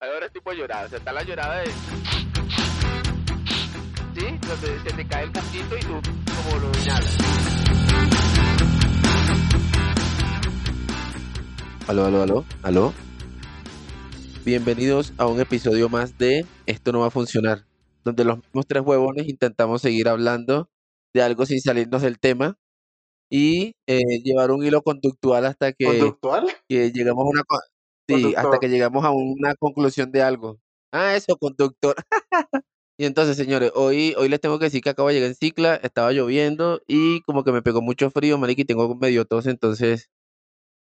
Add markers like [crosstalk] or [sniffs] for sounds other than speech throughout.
ahora es tipo llorada, o sea, está la llorada de... ¿Sí? Donde se te cae el casquito y tú como lo inhalas. Aló, aló, aló, aló. Bienvenidos a un episodio más de Esto no va a funcionar, donde los mismos tres huevones intentamos seguir hablando de algo sin salirnos del tema y eh, llevar un hilo conductual hasta que, ¿Conductual? que llegamos a una sí, hasta que llegamos a una conclusión de algo. Ah, eso, conductor. [laughs] y entonces, señores, hoy, hoy les tengo que decir que acabo de llegar en Cicla, estaba lloviendo y como que me pegó mucho frío, marica, y tengo medio tos, entonces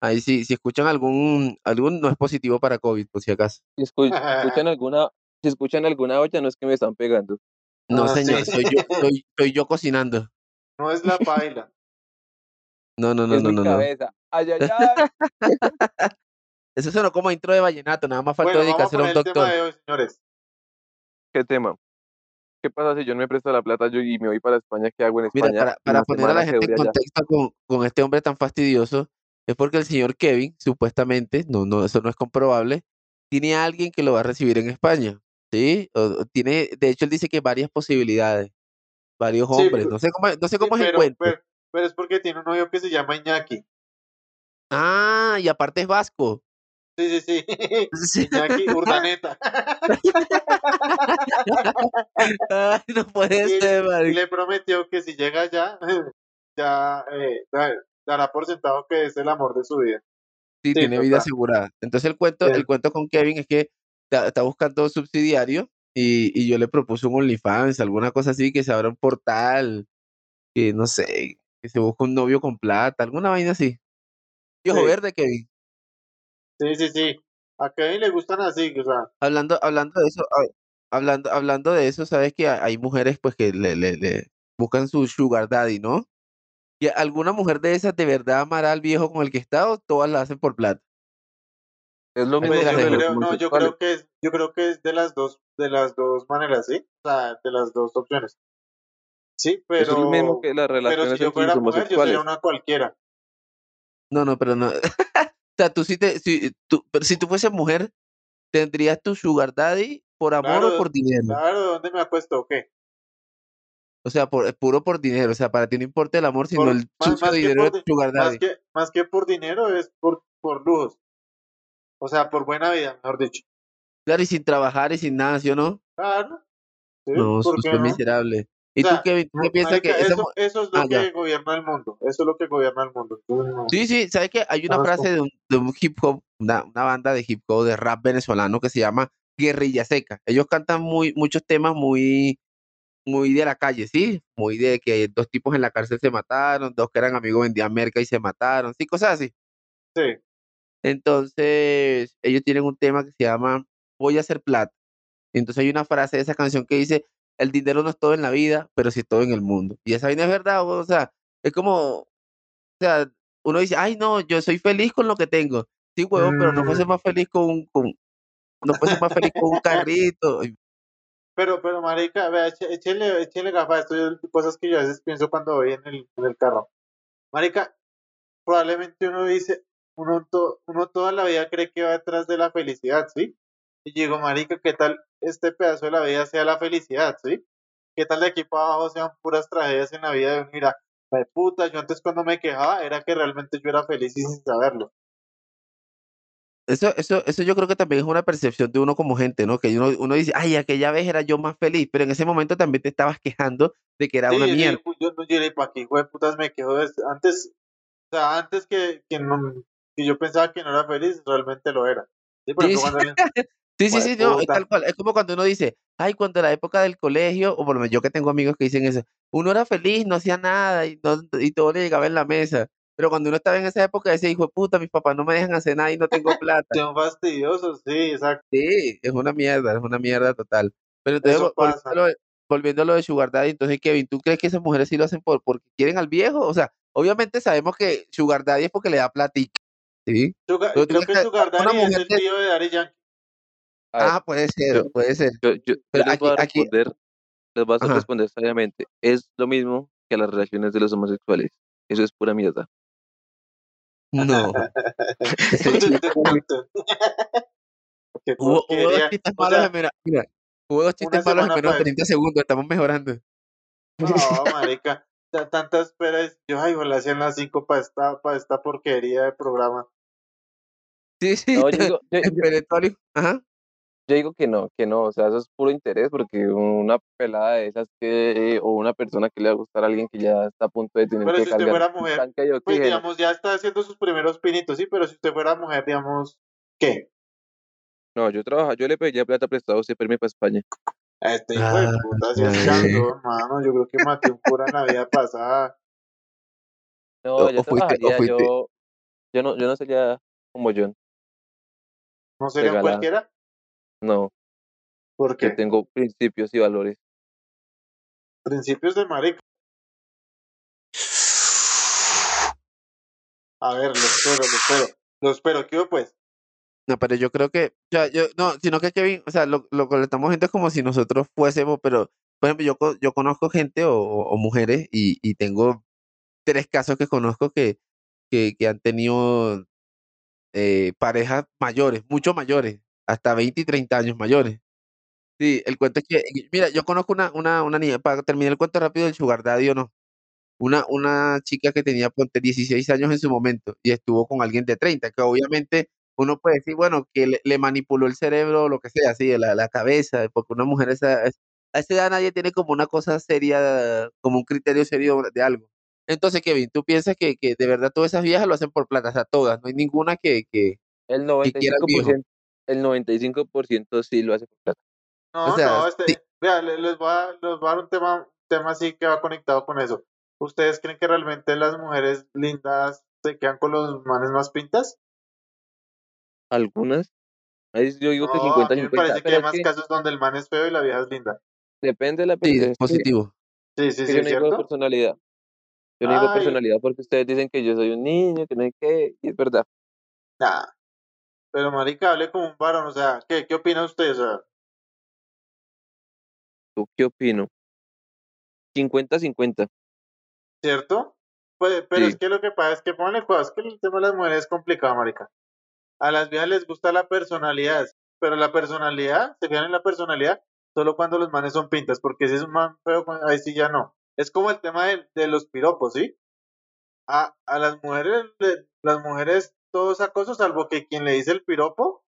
ahí sí, si escuchan algún, algún no es positivo para COVID, por si acaso. Si escu- [laughs] escuchan alguna, si escuchan alguna olla, no es que me están pegando. No, Ah, señor, sí. soy yo, soy, soy yo cocinando. No es la paila. No, no, no, es no, mi no, no. cabeza. Ay, ay, ay. [laughs] Eso sonó como intro de vallenato, nada más faltó bueno, vamos a dedicárselo a poner un tema doctor. de hoy, señores. ¿Qué tema? ¿Qué pasa si yo no me presto la plata yo y me voy para España? ¿Qué hago en Mira, España? para, para poner a la gente en contexto con, con este hombre tan fastidioso, es porque el señor Kevin, supuestamente, no, no, eso no es comprobable, tiene a alguien que lo va a recibir en España, ¿sí? O- tiene, de hecho, él dice que varias posibilidades, varios Sí, hombres, pero- no sé cómo, no sé Sí, cómo es el pero, cuento. pero, pero es porque tiene un novio que se llama Iñaki. Ah, y aparte es vasco. Sí, sí, sí. [laughs] Sí. Iñaki Urdaneta. [laughs] Ay, no puede Y- ser, y marica. le prometió que si llega allá, [laughs] ya eh, da- dará por sentado que es el amor de su vida. Sí, Sí, tiene vida asegurada. Entonces el cuento, el cuento con Kevin es que está, está buscando subsidiario y, y yo le propuse un OnlyFans, alguna cosa así, que se abra un portal, que no sé, que se busque un novio con plata, alguna vaina así. Y ojo Sí. verde, Kevin. Sí, sí, sí. A Kevin le gustan así, o sea, Hablando, hablando de eso, ha- hablando, hablando de eso, sabes que ha- hay mujeres pues que le, le, le buscan su sugar daddy, ¿no? Y alguna mujer de esas de verdad amará al viejo con el que está o todas la hacen por plata. Es lo mismo pues que yo los creo, no, yo homosexuales. creo que es, yo creo que es de las dos, de las dos maneras, ¿sí? O sea, de las dos opciones. Sí, pero, Eso es lo mismo que las pero relaciones si yo entre los fuera mujer, yo sería homosexuales. una cualquiera. No, no, pero no. [laughs] o sea, tú sí te, si tú, pero si tú fueses mujer, ¿tendrías tu sugar daddy por amor o por dinero? claro, ¿de dónde me acuesto o qué? O sea, por, puro por dinero. O sea, para ti no importa el amor, sino Por- el más, más dinero de por, di- sugar más daddy. que, más que por dinero, es por, por lujos. O sea, por buena vida, mejor dicho. Claro, y sin trabajar y sin nada, ¿sí o no? Claro. ¿sí? No, ¿Por sucio qué no? miserable. ¿Y O tú, sea, tú qué piensas que esa eso, eso es lo Ah, ya. que gobierna el mundo. Eso es lo que gobierna el mundo. No- Sí, sí, ¿sabes qué? Hay una frase de un, de un hip hop, una, una banda de hip hop, de rap venezolano que se llama Guerrilla Seca. Ellos cantan muy, muchos temas muy, muy de la calle, ¿sí? Muy de que dos tipos en la cárcel se mataron, dos que eran amigos vendían merca y se mataron, sí, cosas así. Sí. Entonces, ellos tienen un tema que se llama Voy a hacer plata. Entonces hay una frase de esa canción que dice, el dinero no es todo en la vida, pero sí es todo en el mundo. Y esa vaina es verdad, o sea, es como, o sea, uno dice, ay, no, yo soy feliz con lo que tengo. Sí, huevón, pero no fuese Mm. más feliz con, un- con no fuese más feliz con un carrito. Pero, pero, marica, vea, échele, échele gafas. Esto son cosas que yo a veces pienso cuando voy en el, en el carro. Marica, probablemente uno dice, uno, to- uno toda la vida cree que va detrás de la felicidad, ¿sí? Y digo, marica, ¿qué tal este pedazo de la vida sea la felicidad, ¿sí? ¿Qué tal de aquí para abajo sean puras tragedias en la vida de? Mira, de puta, yo antes cuando me quejaba era que realmente yo era feliz y sin saberlo. Eso, eso, eso yo creo que también es una percepción de uno como gente, ¿no? Que uno, uno dice, ay, aquella vez era yo más feliz, pero en ese momento también te estabas quejando de que era Sí, una yo mierda. digo, yo no lloré para aquí, güey, putas, me quejo de- antes, o sea, antes que, que, no, que yo pensaba que no era feliz, realmente lo era. Sí, por Sí, sí. cuando [laughs] Sí, sí, sí, no, es tal cual. Es como cuando uno dice, ay, cuando la época del colegio, o por lo menos yo que tengo amigos que dicen eso, uno era feliz, no hacía nada y, no, y todo le llegaba en la mesa. Pero cuando uno estaba en esa época, decía, hijo de puta, mis papás no me dejan hacer nada y no tengo [laughs] plata. son fastidiosos, sí, exacto. Sí, es una mierda, es una mierda total. Pero entonces, volviendo a lo de- volviendo a lo de Sugar Daddy, entonces, Kevin, ¿tú crees que esas mujeres sí lo hacen por, porque quieren al viejo? O sea, obviamente sabemos que Sugar Daddy es porque le da platica, ¿sí? Sugar- creo que que Sugar una Daddy es el tío de Daddy Yankee. A ver, Ah, puede ser, yo- puede ser. yo, yo- yo Pero les voy a aquí- aquí- responder, les voy a Ajá. responder sabiamente. Es lo mismo que las relaciones de los homosexuales. Eso es pura mierda. No. [laughs] [laughs] [laughs] Hubo, hubo dos chistes O malos sea, en menos, mira, hubo dos chistes malos en menos de para 30 segundos, estamos mejorando. no, marica, ta- tanta espera. es- Yo, ay, ojalá sean las 5 para esta, para esta porquería de programa. Sí, sí, No, yo digo, Ajá. Yo digo que no, que no, o sea, eso es puro interés, porque una pelada de esas que, o una persona que le va a gustar a alguien que ya está a punto de tener Pero que si usted cargar fuera mujer, tanque de Pues, digamos, ya está haciendo sus primeros pinitos, sí, pero si usted fuera mujer, digamos, ¿qué? No, yo trabajo, yo le pediría plata prestada a usted para irme para España. A este hijo de Ah, puta, si es madre. cansón, mano. Yo creo que maté un cura en la vida pasada. No, O- yo o fuiste- trabajaría, yo, yo no, yo no sería como John, ¿No sería cualquiera? No, ¿Por que qué? tengo principios y valores. Principios de marica. A ver, lo espero, lo espero. Lo espero, ¿qué hubo, pues? No, pero yo creo que, o sea, yo, no, sino que Kevin, o sea, lo, lo que le estamos viendo es como si nosotros fuésemos, pero, por ejemplo, yo, co- yo conozco gente o, o- o mujeres y, y tengo tres casos que conozco que, que, que han tenido eh, parejas mayores, mucho mayores, hasta 20 y 30 años mayores. Sí, el cuento es que, mira, yo conozco una, una, una niña, para terminar el cuento rápido del Sugar Daddy o no, una, una chica que tenía, ponte, 16 años en su momento y estuvo con alguien de 30, que obviamente uno puede decir, bueno, que le, le manipuló el cerebro o lo que sea, así, la, la cabeza, porque una mujer esa, es- a esa edad nadie tiene como una cosa seria, como un criterio serio de algo. Entonces, Kevin, ¿tú piensas que, que de verdad todas esas viejas lo hacen por plata? O sea, todas, no hay ninguna que, que, El que quiera al viejo. 95%, el 95% sí lo hace por plata. No, O sea, no, este, sí. vea, le- les voy a, les voy a dar un tema, un tema así que va conectado con eso. ¿Ustedes creen que realmente las mujeres lindas se quedan con los manes más pintas? Algunas, ahí yo digo que No, a 50 mí me 50, parece que hay más que casos donde el man es feo y la vieja es linda. depende de la Sí, persona. es Es positivo. Sí, sí, sí, yo no digo ¿cierto? personalidad. Yo no digo personalidad porque ustedes dicen que yo soy un niño, que no hay que, y es verdad. Nah. Pero marica, hable como un varón, o sea, ¿qué, qué opina usted? O sea, ¿Tú qué opino? 50-50. ¿cierto? Pues, pero es que lo que pasa es que ponle cuidado, es que el tema de las mujeres es complicado, marica. A las viejas les gusta la personalidad, pero la personalidad, se fijan en la personalidad solo cuando los manes son pintas, porque si es un man feo, pues, ahí sí ya no. Es como el tema de, de los piropos, ¿sí? A, a las mujeres, le- las mujeres, todo es acoso, salvo que quien le dice el piropo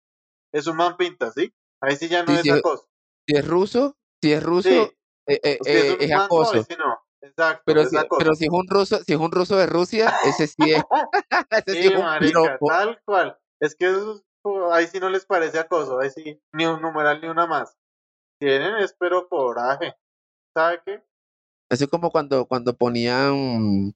es un man pinta, ¿sí? Ahí sí ya no Sí, es sí, acoso. Si es ruso, si es ruso, Sí. eh, eh, Si es eh, es man acoso. sí no. Exacto, Pero es si, pero si es un ruso, si es un ruso de Rusia, ese sí es, [laughs] [laughs] ese sí es un marica, tal cual. Es que es- ahí sí no les parece acoso, ahí sí, ni un numeral ni una más. Tienen, espero, coraje. ¿Sabe qué? Eso es como cuando, cuando ponían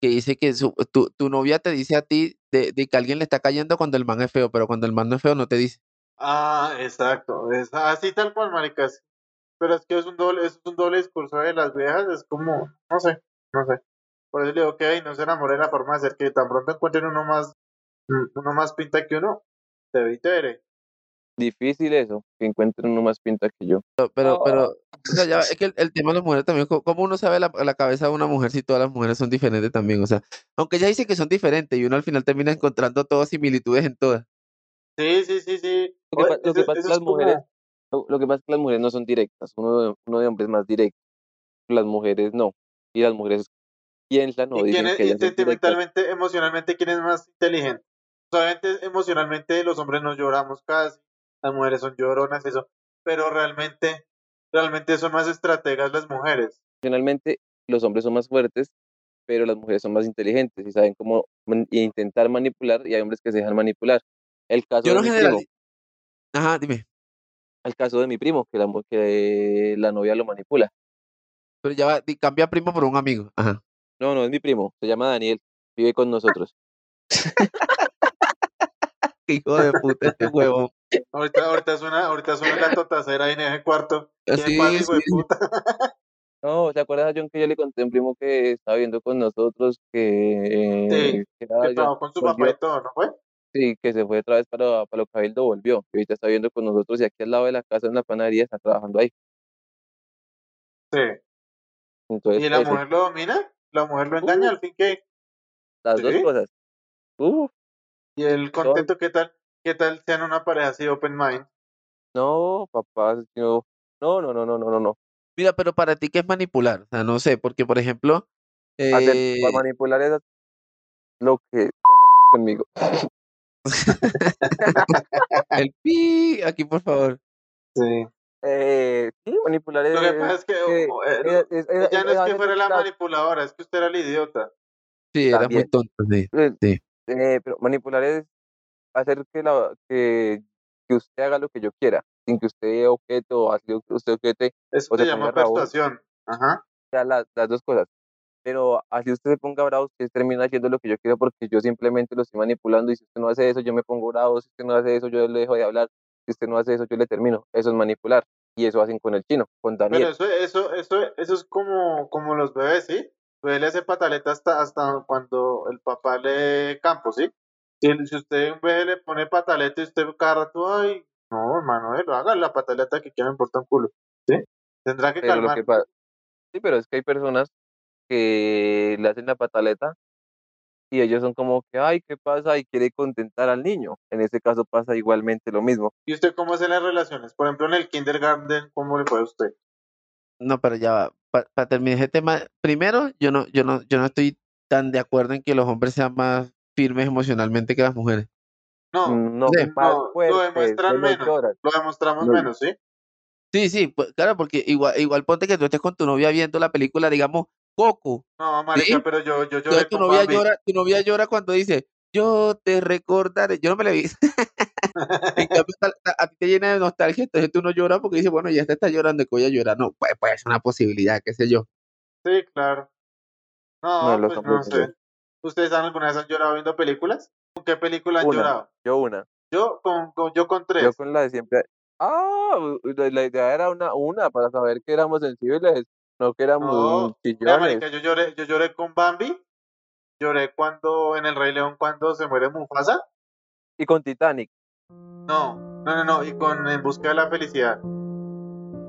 que dice que su- tu, tu novia te dice a ti de, de que alguien le está cayendo cuando el man es feo, pero cuando el man no es feo no te dice. Ah, exacto. Es así tal cual, maricas. Pero es que es un doble, es un doble discurso de las viejas, es como, no sé, no sé. Por eso le digo que no se enamore de la forma de ser que tan pronto encuentren uno más, mm, uno más pinta que uno, te vi te veré. Difícil eso, que encuentren uno más pinta que yo. Pero, pero, Oh. Sea, ya, es que el, el tema de las mujeres también, co- ¿cómo uno sabe la, la cabeza de una mujer si todas las mujeres son diferentes también? O sea, aunque ella dice que son diferentes y uno al final termina encontrando todas similitudes en todas. Sí, sí, sí, sí. Lo que, lo pasa es que las es como- mujeres, lo, lo que pasa es que las mujeres no son directas, uno de, uno de hombres más directo, las mujeres no, y las mujeres piensan o ¿Y quién dicen es que ellas sentimentalmente, emocionalmente, quién es más inteligente? Obviamente, emocionalmente, los hombres no lloramos casi, las mujeres son lloronas, eso, pero realmente, realmente son más estrategas las mujeres. Emocionalmente los hombres son más fuertes, pero las mujeres son más inteligentes y saben cómo man- intentar manipular y hay hombres que se dejan manipular. El caso Yo de no mi primo. Ajá, dime. el caso de mi primo, que la, que la novia lo manipula. Pero ya va, cambia primo por un amigo. Ajá. No, no es mi primo, se llama Daniel, vive con nosotros. [laughs] Hijo de puta este huevo. Ahorita, ahorita suena, ahorita suena la totacera ahí en ese cuarto. ¿Quién Así, pasa, hijo de puta? No, ¿te acuerdas, John, que yo le conté a un primo que estaba viendo con nosotros que, Sí, eh, que trabajó con su papá y todo, ¿no fue? Sí, que se fue otra vez para, para lo Cabildo, volvió. Y ahorita está viendo con nosotros y aquí al lado de la casa en la panadería está trabajando ahí. Sí. Entonces, ¿Y la ese- mujer lo domina? ¿La mujer lo engaña? Uh. Al fin que. las dos cosas. Uf, ¿Y el contento qué tal? Qué tal sean una pareja así open mind? No, papá, yo, no, no, no, no, no, no, no. Mira, pero para ti, ¿qué es manipular? O sea, no sé, porque, por ejemplo, Hacer, eh, para manipular es lo que conmigo. [laughs] el pi, aquí por favor. Sí. Eh, sí, manipular es. Lo que pasa es que eh, es- es- es- ya no es es que fuera la la- manipuladora, es que usted era el idiota. Sí, era muy tonto, sí. eh, Sí. eh, pero manipular es hacer que, la, que, que usted haga lo que yo quiera, sin que usted objete o así usted objete, Eso O se llama persuasión. Ajá. o sea, las, las dos cosas. Pero así usted se ponga bravo, usted termina haciendo lo que yo quiero porque yo simplemente lo estoy manipulando y si usted no hace eso, yo me pongo bravo, si usted no hace eso, yo le dejo de hablar, si usted no hace eso, yo le termino. Eso es manipular. Y eso hacen con el chino, con Pero Daniel. eso, eso, eso, eso es como, como los bebés, ¿sí? Bebé le hace pataleta hasta, hasta cuando el papá le campo, ¿sí? Si, si usted un bebé le pone pataleta y usted cada rato, ay, no, hermano, eh, haga la pataleta que ya me importa un culo, ¿sí? Tendrá que Pero lo calmar. que pasa, sí, pero es que hay personas que le hacen la pataleta y ellos son como que, ay, ¿qué pasa? Y quiere contentar al niño. En este caso pasa igualmente lo mismo. ¿Y usted cómo hace las relaciones? Por ejemplo, en el kindergarten, ¿cómo le fue a usted? No, pero ya va. Para terminar ese tema, primero, yo no, yo no, yo no estoy tan de acuerdo en que los hombres sean más firmes emocionalmente que las mujeres. No, Mm, No, Sí. más no, lo demuestran menos. lo demostramos No. menos, ¿sí? Sí, sí, pues, claro, porque igual, igual ponte que tú estés con tu novia viendo la película, digamos, Coco. No, marica, ¿Sí? pero yo, yo lloré tu novia Bambi. llora, tu novia llora cuando dice, yo te recordaré. Yo no me la vi. [laughs] en cambio, a ti te llena de nostalgia, entonces tú no lloras porque dices, bueno, ya te está llorando, que voy a llorar. No, pues, pues es una posibilidad, qué sé yo. Sí, claro. No, No, pues no sé. ¿Ustedes alguna vez han llorado viendo películas? ¿Con qué película han Una. llorado? Yo una. Yo con, con- yo con tres. Yo con la de siempre. Ah, la, idea era una, una para saber que éramos sensibles, no que éramos No, chillones. marica, yo lloré, yo lloré con Bambi. Lloré cuando, en El Rey León, cuando se muere Mufasa. Y con Titanic. No, no, no, no. Y con En Busca de la Felicidad.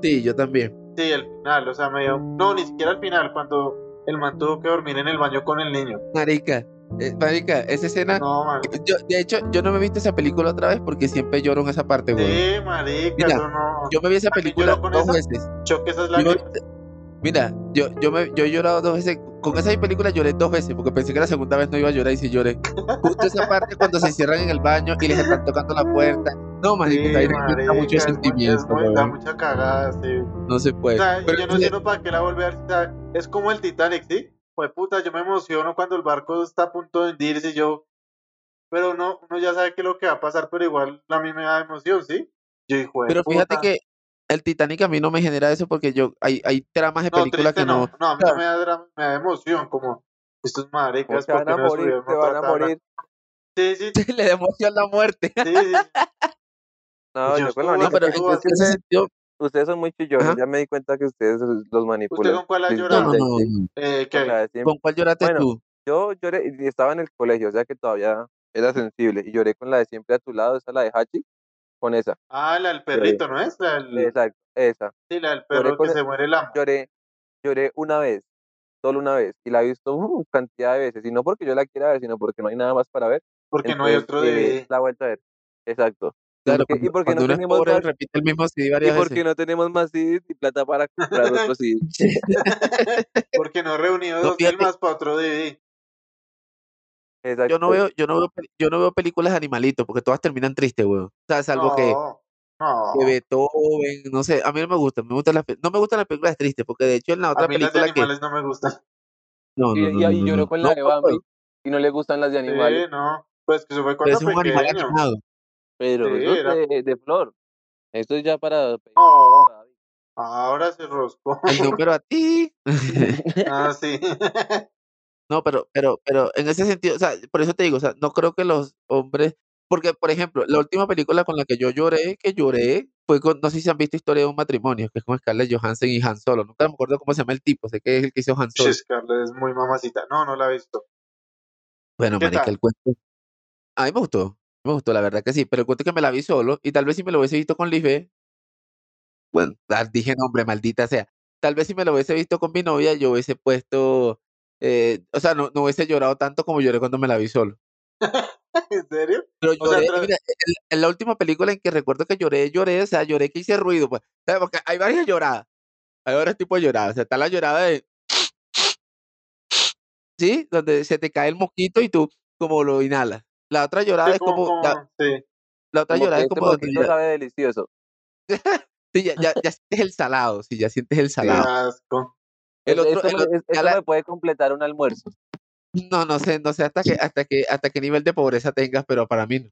Sí, yo también. Sí, el final, o sea, me dio... No, ni siquiera al final, cuando el man tuvo que dormir en el baño con el niño. Marica, eh, marica, esa escena, No, yo, de hecho, yo no me he visto esa película otra vez porque siempre lloro en esa parte, güey. Sí, marica, Mira, eso no... Yo me vi esa ¿También película dos esa? veces. Choque esas Yo mira, yo, yo, me, yo he llorado dos veces. Con esa película lloré dos veces porque pensé que la segunda vez no iba a llorar y sí lloré. Justo esa parte cuando se encierran en el baño y les están tocando la puerta. No, marica, Sí, vaina me da marica, mucho sentimiento, muy- da mucha cagada, sí. No se O puede. sea, y Pero yo no entiendo para qué la volver o sea, es como el Titanic, ¿sí? Pues puta, yo me emociono cuando el barco está a punto de hundirse y yo. Pero uno, uno ya sabe qué es lo que va a pasar, pero igual a mí me da emoción, ¿sí? Yo hijo de Pero fíjate puta. que el Titanic a mí no me genera eso porque yo hay, hay tramas de No, películas triste que no. no. No, a mí no me da, drama, me da emoción, como estos maricas, te van porque a no morir, te van a morir. Sí, sí, sí, [laughs] le da emoción la muerte. sí, sí. No, Yo yo con la estuve- No, única pero que- yo en es que ese ustedes, sentido, ustedes son muy chillones, ya me di cuenta que ustedes los manipulan. con cuál ha no, llorado? no, principalmente, no, no. Eh, con de siempre. ¿Con cuál lloraste Bueno, tú? Yo lloré y estaba en el colegio, o sea que todavía era sensible. Y lloré con la de siempre a tu lado, esa la de Hachi, con esa. Ah, la del perrito, ¿no es? La del, Exacto, esa. sí, la del perro que el- se muere el amo. Lloré, lloré una vez, solo una vez. Y la he visto uh, cantidad de veces. Y no porque yo la quiera ver, sino porque no hay nada más para ver. Porque no hay otro eh, DVD. La vuelta a ver. Exacto. Claro, porque- y porque no tenemos pobre más- repite el mismo CD Y porque veces. no tenemos más CDs y plata para comprar otro CD. [laughs] Porque no he reunido No, dos filmas para otro DVD. Exacto. Yo no veo, yo no veo, yo no veo películas de animalitos porque todas terminan tristes, weón. O sea, salvo que, No, no. que Beethoven, no sé, a mí no me gustan, me gustan las, no me gustan las películas tristes porque de hecho en la otra A mí las de película que, animales no me gustan. no, Y, no, y lloró con la de no, Bambi y no le gustan las de animales. Sí, no. Pues que eso fue cuando es un animal animado. Pero Sí, eso es era- de, de flor. Esto es ya para. No, ahora se roscó. El número a ti. [laughs] ah, sí. [laughs] No, pero, pero, pero en ese sentido, o sea, por eso te digo, o sea, no creo que los hombres, porque, por ejemplo, la última película con la que yo lloré, que lloré, fue con, no sé si han visto Historia de un matrimonio, que es con Scarlett Johansson y Han Solo. Nunca me acuerdo cómo se llama el tipo, sé que es el que hizo Han Solo. Che, Scarlett es muy mamacita. No, no la he visto. Bueno, ¿Qué marica, tal? el cuento. A mí me gustó, me gustó, la verdad que sí, pero cuento que me la vi solo y tal vez si me lo hubiese visto con Life, bueno, ah, dije nombre, maldita sea. Tal vez si me lo hubiese visto con mi novia, yo hubiese puesto, eh, o sea, no, no hubiese llorado tanto como lloré cuando me la vi solo. [laughs] ¿En serio? Pero O sea, lloré, tra- mira, en, en la última película en que recuerdo que lloré, lloré, o sea, lloré que hice ruido, pues, ¿sabes? Porque hay varias lloradas, hay varios tipos de lloradas, o sea, está la llorada de, [sniffs] [sniffs] ¿sí? Donde se te cae el mosquito y tú como lo inhalas. La otra llorada Sí, es como, como, la, como, sí. la otra Como llorada es este como ya, sabe delicioso. [laughs] sí, ya, ya, ya sientes el salado, sí, ya sientes el [laughs] Qué salado. asco. El otro, esto el otro es- ya esto la- me puede completar un almuerzo. no, no sé, no sé hasta que, hasta que, hasta qué nivel de pobreza tengas, pero para mí no.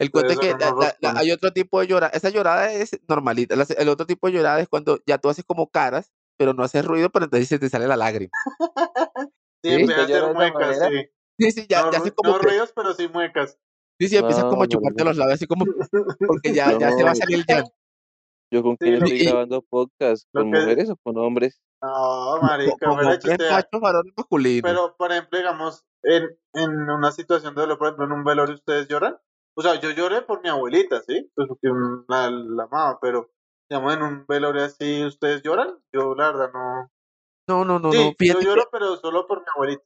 El cuento es Eso que la- la- la- hay otro tipo de llorada. Esa llorada es normalita. El otro tipo de llorada es cuando ya tú haces como caras, pero no haces ruido, pero entonces se te sale la lágrima. [laughs] Sí, ¿Sí? empieza a ¿Usted llora hacer muecas, sí. Sí, sí, ya, No, ya haces como no que, ruidos, pero sí muecas. sí, sí, empiezas como a No, chuparte los labios, así como, [laughs] porque ya, ya se va a No. salir el llanto. ¿Yo con Sí, quién estoy que- grabando podcast? ¿Con que- mujeres o con hombres? No, Con, marica, con hombres chiste. machos, varones masculinos. Pero, por ejemplo, digamos, en, en una situación de dolor, por ejemplo, en un velorio, ¿ustedes lloran? O sea, yo lloré por mi abuelita, ¿sí? Pues porque la, la amaba, pero, digamos, en un velorio así, ¿ustedes lloran? Yo, la verdad, no. No, no, no, sí, no. yo que, lloro, pero solo por mi abuelita.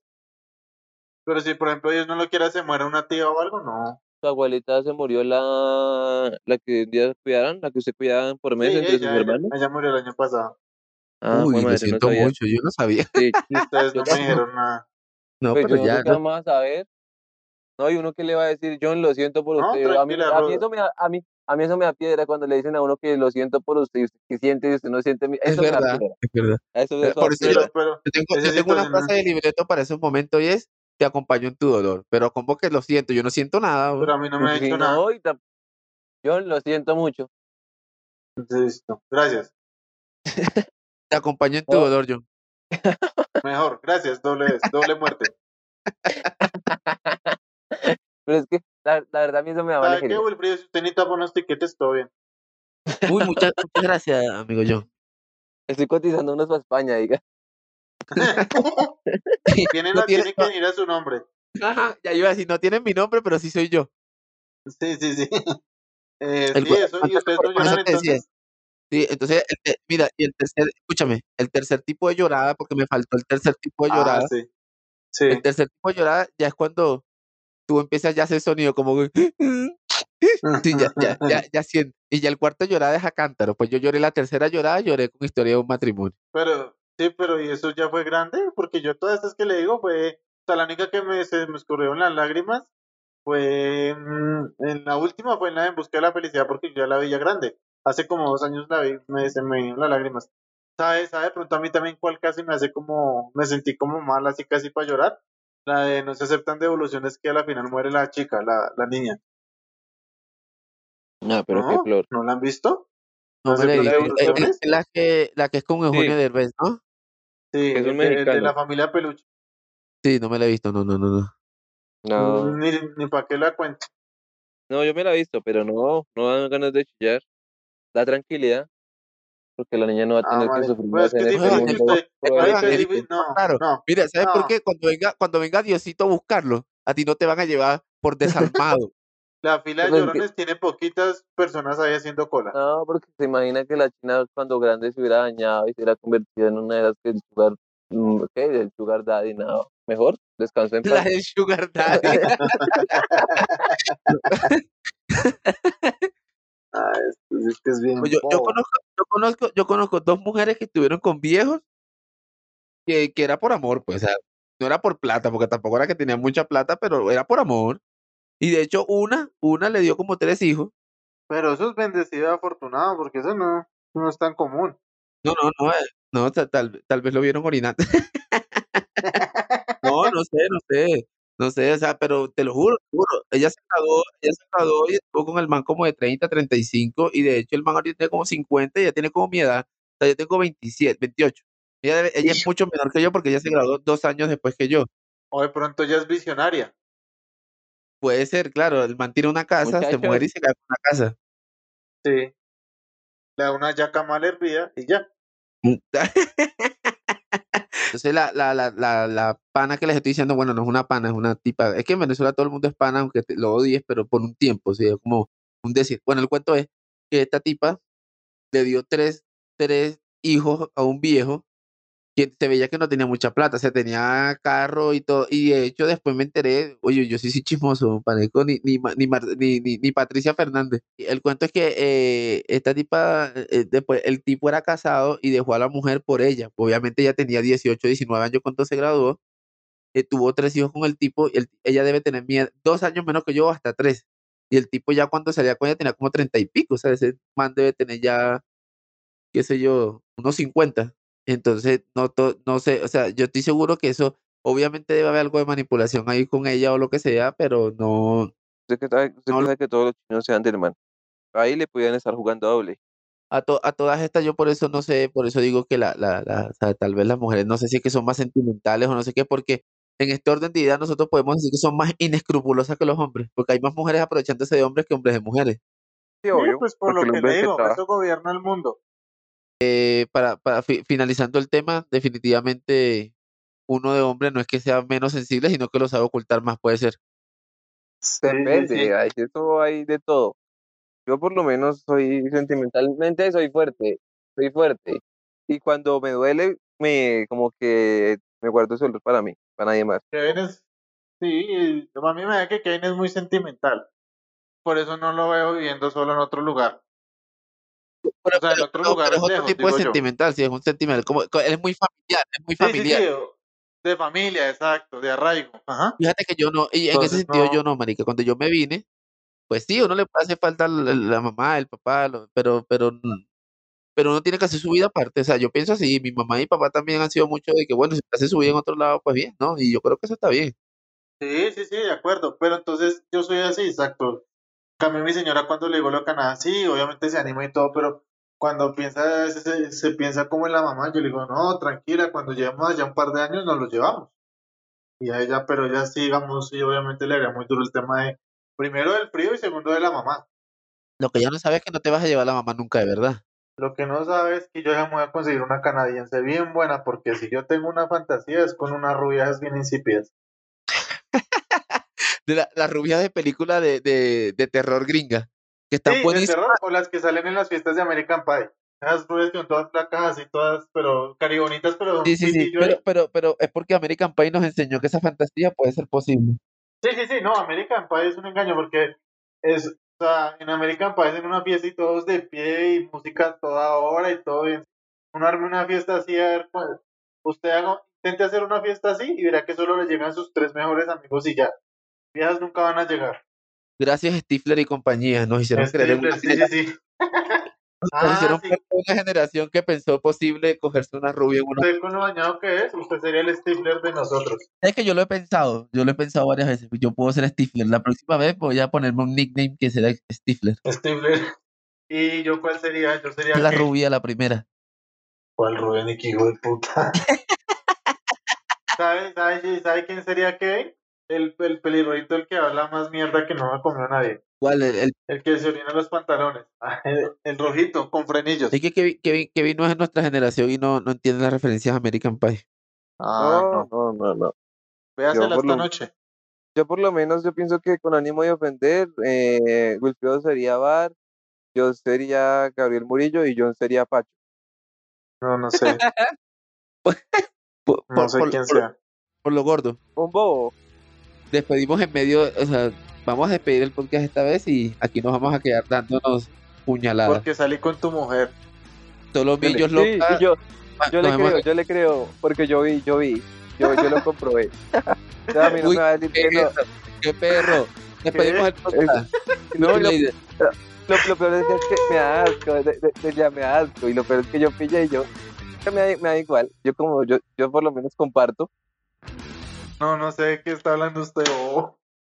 Pero si, por ejemplo, Dios no lo quiere, se muere una tía o algo, no. ¿Tu abuelita se murió la, la que un día cuidaran, la que usted cuidaban por mes Sí, entre sus ella, ella, hermanos? ella murió el año pasado. Ah, uy, jue lo madre, no siento sabía. mucho, yo no sabía. Sí, [laughs] ustedes no me dijeron nada. No, pues pero yo no ya, no. vamos a saber. No, y uno que le va a decir, John, lo siento por No, usted. A mí, a mí eso me da, a mí, a mí eso me da piedra cuando le dicen a uno que lo siento por usted y usted que siente y usted no siente. mi- Es Eso da verdad, piedra. es verdad. Eso, Eh, eso por eso yo, yo tengo, yo tengo una frase de libreto para esos momentos y es, te acompaño en tu dolor. Pero como que lo siento, yo no siento nada. pero a mí no me ha dicho nada. no, y tam- John, lo siento mucho. Listo. Gracias. [laughs] Te acompaño en tu No. dolor, John. [laughs] Mejor, gracias, doble doble muerte. [laughs] Pero es que la, la verdad a mí eso me da mala ¿Sabe qué. Wilfrido? Si usted ni tapa unos tiquetes, todo bien. Uy, muchas, muchas gracias, amigo John. Estoy cotizando unos para España, diga. [laughs] Tienen, No la- tiene- tienen que venir a su nombre. Ajá, ya iba a decir, no tienen mi nombre, pero sí soy yo. Sí, sí, sí. [laughs] Eh, El sí, eso, y ustedes no lloran entonces. Sí, entonces, el mira, y el tercer, escúchame, el tercer tipo de llorada, porque me faltó el tercer tipo de Ah, llorada. sí. Sí. El tercer tipo de llorada ya es cuando tú empiezas ya a hacer sonido como [laughs] sí, ya, ya, ya, ya siento. Y ya el cuarto llorada es a cántaro. Pues yo lloré la tercera llorada, lloré con historia de un matrimonio. Pero, sí, pero ¿y eso ya fue grande? Porque yo todas estas que le digo fue, o sea, la única que me, se me escurrieron las lágrimas fue, mm, en la última fue en la de En Busca de la Felicidad porque yo ya la veía grande. Hace como dos años la vi, me, se me vinieron las lágrimas. ¿Sabe? ¿Sabe? De pronto a mí también cuál casi me hace como, me sentí como mal, así casi para llorar. La de no se aceptan devoluciones que a la final muere la chica, la, la niña. No, pero qué ¿No? flor. ¿No la han visto? No ¿No me la he aceptan visto. Es- Es, devoluciones? es la, que, la que es con Eugenio Sí. Derbez, ¿no? Sí, Es un el de, la familia Peluche. Sí, no me la he visto, no, no, no. no. No, Ni, ni para qué la cuento. no, yo me la he visto, pero no, no dan ganas de chillar. Da tranquilidad, porque la niña no va a Ah, tener que sufrir pues es que es usted, es no, claro. no, Mira, ¿sabes por qué? Cuando venga, cuando venga Diosito a buscarlo, a ti no te van a llevar por [laughs] desalmado. La fila de Pero es que- llorones tiene poquitas personas ahí haciendo cola. No, porque se imagina que la China cuando grande se hubiera dañado y se hubiera convertido en una de las que el sugar, mm, ¿qué? El sugar daddy, no. Mejor, descanso en la paz. del Sugar Daddy. [laughs] Ah, es, es que es bien. Pues yo, conozco, yo conozco, yo conozco dos mujeres que estuvieron con viejos que, que era por amor, pues, o sea, no era por plata, porque tampoco era que tenían mucha plata, pero era por amor. Y de hecho, una, una le dio como tres hijos. Pero eso es bendecido y afortunado, porque eso no, no es tan común. No, no, no, eh, no, ta- tal, tal vez lo vieron orinando. [laughs] no, no sé, no sé, no sé, o sea, pero te lo juro, te juro, ella se graduó, ella se graduó y estuvo con el man como de 30, 35, y de hecho el man ahorita tiene como 50 y ella tiene como mi edad, o sea, yo tengo 27, 28. Ella, debe- ella es mucho menor que yo porque ella se graduó dos años después que yo. O de pronto ya es visionaria. Puede ser, claro, el man tiene una casa, se muere y se queda con una casa. Sí. Le da una yaca mal hervida y ya. [laughs] Entonces la, la, la, la, la pana que les estoy diciendo, bueno, no es una pana, es una tipa. Es que en Venezuela todo el mundo es pana, aunque te- lo odies, pero por un tiempo, ¿sí? es como un decir. Bueno, el cuento es que esta tipa le dio tres, tres hijos a un viejo que se veía que no tenía mucha plata, o sea, tenía carro y todo, y de hecho después me enteré, oye, yo sí soy chismoso, pareco, ni, ni, ni, Patricia Fernández. El cuento es que eh, esta tipa, eh, después el tipo era casado y dejó a la mujer por ella, obviamente ella tenía 18, 19 años cuando se graduó, eh, tuvo tres hijos con el tipo, y el- ella debe tener dos años menos que yo, hasta tres, y el tipo ya cuando salía con ella tenía como treinta y pico, o sea, ese man debe tener ya, qué sé yo, unos 50. Entonces, no, to- no sé, o sea, yo estoy seguro que eso, obviamente debe haber algo de manipulación ahí con ella o lo que sea, pero no, Usted que sabe, usted No que lo- sabe que todos los chinos sean del man. Ahí le podían estar jugando doble. a, to- a todas estas yo por eso no sé, por eso digo que la, la, la- o sea, tal vez las mujeres, no sé si es que son más sentimentales o no sé qué, porque en este orden de ideas nosotros podemos decir que son más inescrupulosas que los hombres, porque hay más mujeres aprovechándose de hombres que hombres de mujeres. Sí, Sí, obvio. pues por lo que le digo, eso gobierna el mundo. Eh, para, para fi- finalizando el tema, definitivamente uno de hombre no es que sea menos sensible, sino que lo sabe ocultar más, puede ser. Sí, sí, Depende, sí. hay eso hay de todo. Yo por lo menos soy sentimentalmente, soy fuerte, soy fuerte. Y cuando me duele, me como que me guardo ese dolor para mí, para nadie más. Kevin es, sí, a mí me da que Kevin es muy sentimental. Por eso no lo veo viviendo solo en otro lugar. Pero, O sea, en pero- otro pero- lugar pero es otro lejos, tipo de sentimental, sí, es un sentimental, como, es muy familiar, es muy Sí, sí, familiar. sí, de familia, exacto, de arraigo. Ajá. Fíjate que yo no, y en ese sentido no. yo no, marica, cuando yo me vine, pues sí, uno le hace falta la, la mamá, el papá, lo- pero, pero, pero uno tiene que hacer su vida aparte, o sea, yo pienso así, mi mamá y mi papá también han sido mucho de que, bueno, si hace su vida en otro lado, pues bien, ¿no? Y yo creo que eso está bien. Sí, sí, sí, de acuerdo. Pero entonces yo soy así, exacto. Cambio mi señora cuando le digo lo Canadá, sí, obviamente se anima y todo, pero cuando piensa, se, se- se piensa como en la mamá, yo le digo, no, tranquila, cuando llevemos allá un par de años nos lo llevamos. Y a ella, pero ella sí, digamos, sí, obviamente le haría muy duro el tema de, primero del frío y segundo de la mamá. Lo que ya no sabes es que no te vas a llevar a la mamá nunca, de verdad. Lo que no sabe es que yo ya me voy a conseguir una canadiense bien buena, porque si yo tengo una fantasía es con unas rubias bien insípidas. De la- las rubias de película de, de, de terror gringa, que están Sí, de terror, o las que salen en las fiestas de American Pie. Esas rubias son todas flacas así, todas, pero caribonitas, pero Sí, sí, sí, pero, pero, pero es porque American Pie nos enseñó que esa fantasía puede ser posible. Sí, sí, sí, no, American Pie es un engaño porque es, o sea, en American Pie es en una fiesta y todos de pie y música toda hora y todo bien. Uno arme una fiesta así, a ver, pues, usted haga, intente hacer una fiesta así y verá que solo le llegan sus tres mejores amigos y ya. Viejas nunca van a llegar. Gracias Stifler y compañía, nos hicieron creer una sí, sí, sí. [laughs] Nos Ah, hicieron sí. una generación que pensó posible cogerse una rubia en una... Usted con lo dañado que es, usted sería el Stifler de nosotros. Es que yo lo he pensado, yo lo he pensado varias veces. Yo puedo ser Stifler. La próxima vez voy a ponerme un nickname que será Stifler. Stifler. ¿Y yo cuál sería? Yo sería La qué? rubia, la primera. ¿Cuál y qué hijo de puta? [laughs] ¿Sabe, sabe, sabe quién sería qué? El, el pelirrojito, el que habla más mierda que no me comió nadie. ¿Cuál? El, el- El que se orina los pantalones. [laughs] Ah, El, el rojito, con frenillos. es que Kevin, Kevin, Kevin no es de nuestra generación y no, no entiende las referencias a American Pie. Ah, no, no. no, no, no. Véasela esta lo- noche. Yo por lo menos yo pienso que con ánimo de ofender, eh, Wilfredo sería Bar, yo sería Gabriel Murillo y John sería Pacho. No, no sé. [laughs] Por, No sé por- quién por- sea. por lo gordo. Un bobo. Despedimos en medio, o sea, vamos a despedir el podcast esta vez y aquí nos vamos a quedar dándonos puñaladas. Porque salí con tu mujer. Solo millos sí, locas. yo, ah, yo le hemos- creo, yo le creo, porque yo vi, yo vi, yo, yo lo comprobé. [laughs] O sea, a mí no Uy, me va a decir ¿Qué, que no. qué perro. [laughs] Despedimos el podcast. No, lo, lo, lo peor es que me da asco, de, de- de- ya me da asco, y lo peor es que yo pilla y yo, que me da, me da igual, yo como, yo, yo por lo menos comparto, No, no sé de qué está hablando usted.